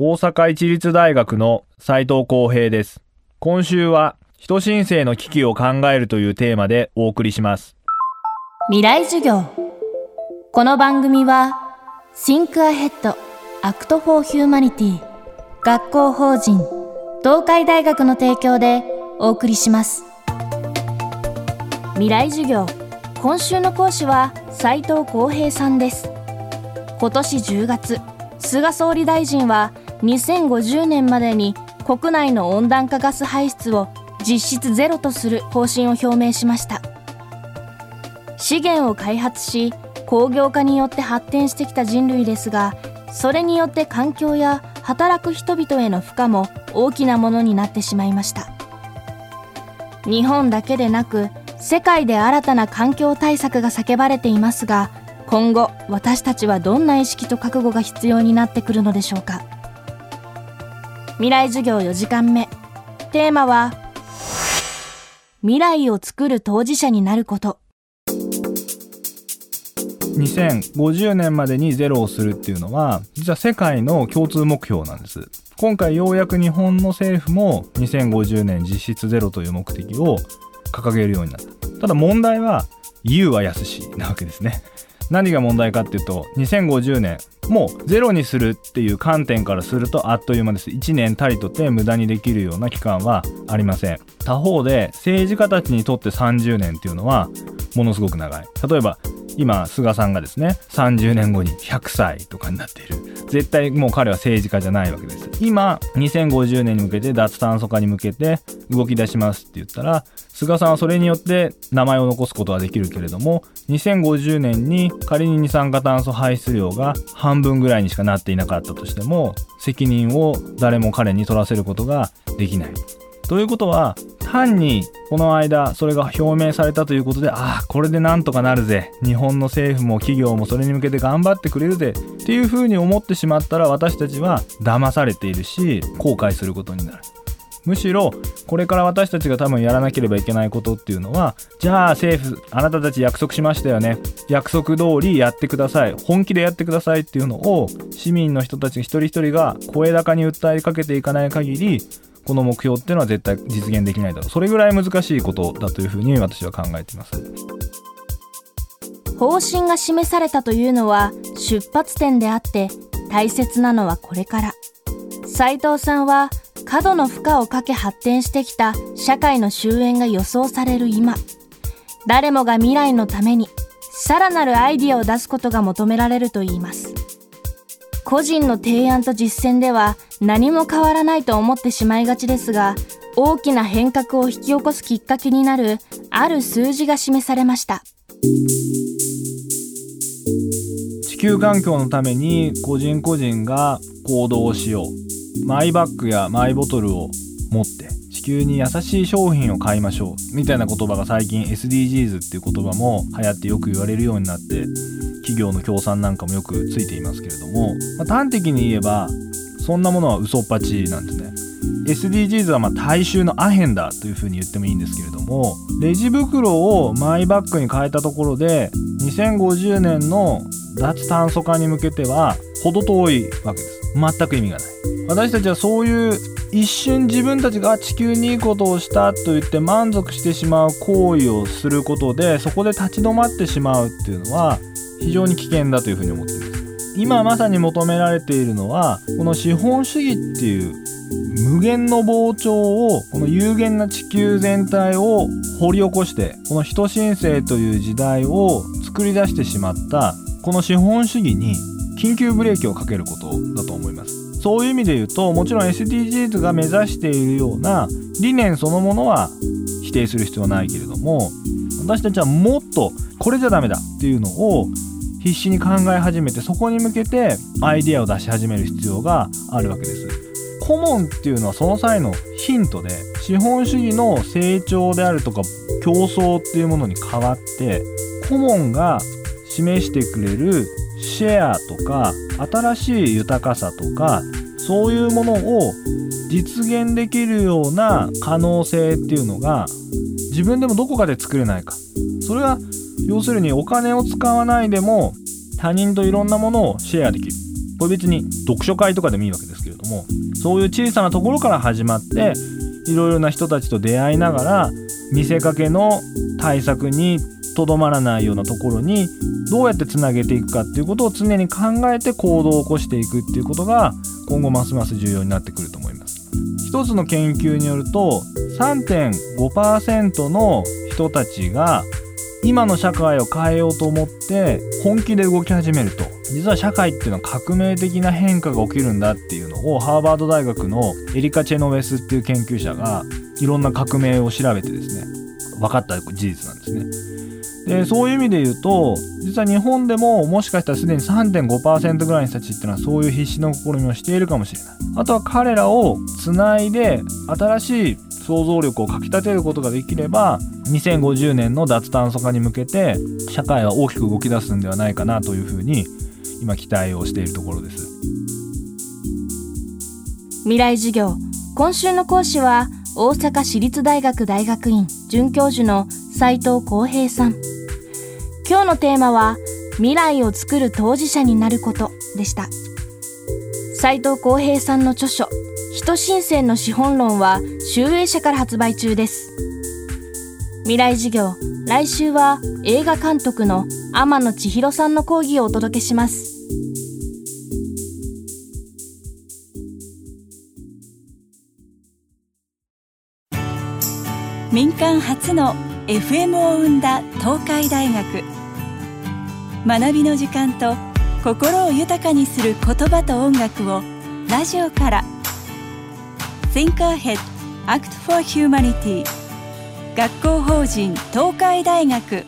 大阪市立大学の斉藤光平です。今週は人申請の危機を考えるというテーマでお送りします。未来授業。この番組は Think Ahead Act for Humanity 学校法人東海大学の提供でお送りします。未来授業。今週の講師は斉藤光平さんです。今年10月菅総理大臣は2050年までに国内の温暖化ガス排出を実質ゼロとする方針を表明しました。資源を開発し工業化によって発展してきた人類ですがそれによって環境や働く人々への負荷も大きなものになってしまいました。日本だけでなく世界で新たな環境対策が叫ばれていますが今後私たちはどんな意識と覚悟が必要になってくるのでしょうか。未来授業4時間目。テーマは未来を作る当事者になること。2050年までにゼロをするっていうのは実は世界の共通目標なんです。今回ようやく日本の政府も2050年実質ゼロという目的を掲げるようになった。ただ問題は言うは易しなわけですね。何が問題かっていうと2050年もうゼロにするっていう観点からするとあっという間です。1年たりとて無駄にできるような期間はありません。他方で政治家たちにとって30年っていうのはものすごく長い。例えば今菅さんがですね30年後に100歳とかになっている。絶対もう彼は政治家じゃないわけです。今2050年に向けて脱炭素化に向けて動き出しますって言ったら菅さんはそれによって名前を残すことはできるけれども2050年に仮に二酸化炭素排出量が半分ぐらいにしかなっていなかったとしても責任を誰も彼に取らせることができない。ということは単にこの間それが表明されたということでああこれでなんとかなるぜ。日本の政府も企業もそれに向けて頑張ってくれるぜ。っていうふうに思ってしまったら私たちは騙されているし後悔することになる。むしろこれから私たちが多分やらなければいけないことっていうのはじゃあ政府あなたたち約束しましたよね。約束通りやってください。本気でやってくださいっていうのを市民の人たち一人一人が声高に訴えかけていかない限りこの目標っていうのは絶対実現できないだろう。それぐらい難しいことだというふうに私は考えています。方針が示されたというのは出発点であって大切なのはこれから。斉藤さんは過度の負荷をかけ発展してきた社会の終焉が予想される今。誰もが未来のためにさらなるアイディアを出すことが求められるといいます。個人の提案と実践では何も変わらないと思ってしまいがちですが大きな変革を引き起こすきっかけになるある数字が示されました。地球環境のために個人個人が行動をしよう。マイバッグやマイボトルを持って。球に優しい商品を買いましょうみたいな言葉が最近 SDGs っていう言葉も流行ってよく言われるようになって企業の協賛なんかもよくついていますけれども、まあ、端的に言えばそんなものは嘘っぱちなんですね。SDGs はま大衆のアヘンだというふうに言ってもいいんですけれどもレジ袋をマイバッグに変えたところで2050年の脱炭素化に向けては程遠いわけです。全く意味がない。私たちはそういう一瞬自分たちが地球にいいことをしたと言って満足してしまう行為をすることでそこで立ち止まってしまうっていうのは非常に危険だというふうに思っています。今まさに求められているのはこの資本主義っていう無限の膨張をこの有限な地球全体を掘り起こしてこの人申請という時代を作り出してしまったこの資本主義に緊急ブレーキをかけることだと思います。そういう意味で言うともちろん SDGs が目指しているような理念そのものは否定する必要はないけれども私たちはもっとこれじゃダメだっていうのを必死に考え始めてそこに向けてアイデアを出し始める必要があるわけです。コモンっていうのはその際のヒントで資本主義の成長であるとか競争っていうものに変わってコモンが示してくれるシェアとか新しい豊かさとかそういうものを実現できるような可能性っていうのが自分でもどこかで作れないか。それは要するにお金を使わないでも他人といろんなものをシェアできる。これ別に読書会とかでもいいわけですけれどもそういう小さなところから始まっていろいろな人たちと出会いながら見せかけの対策にとどまらないようなところにどうやってつなげていくかっていうことを常に考えて行動を起こしていくっていうことが今後ますます重要になってくると思います。一つの研究によると3.5%の人たちが今の社会を変えようと思って本気で動き始めると実は社会っていうのは革命的な変化が起きるんだっていうのをハーバード大学のエリカ・チェノウェスっていう研究者がいろんな革命を調べてですね分かった事実なんですね。でそういう意味で言うと実は日本でももしかしたらすでに3.5%ぐらいの人たちっていうのはそういう必死の試みをしているかもしれない。あとは彼らをつないで新しい想像力をかきたてることができれば2050年の脱炭素化に向けて社会は大きく動き出すんではないかなというふうに今期待をしているところです。未来授業。今週の講師は大阪市立大学大学院准教授の斉藤浩平さん今日のテーマは未来を作る当事者になることでした。斉藤浩平さんの著書人新鮮の資本論は集英社から発売中です。未来授業来週は映画監督の天野千尋さんの講義をお届けします。民間初の FM を生んだ東海大学。学びの時間と心を豊かにする言葉と音楽をラジオから。Think Ahead Act for Humanity. 学校法人東海大学。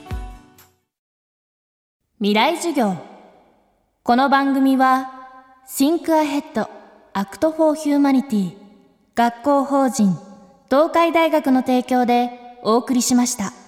未来授業。この番組は Think Ahead Act for Humanity. 学校法人東海大学の提供でお送りしました。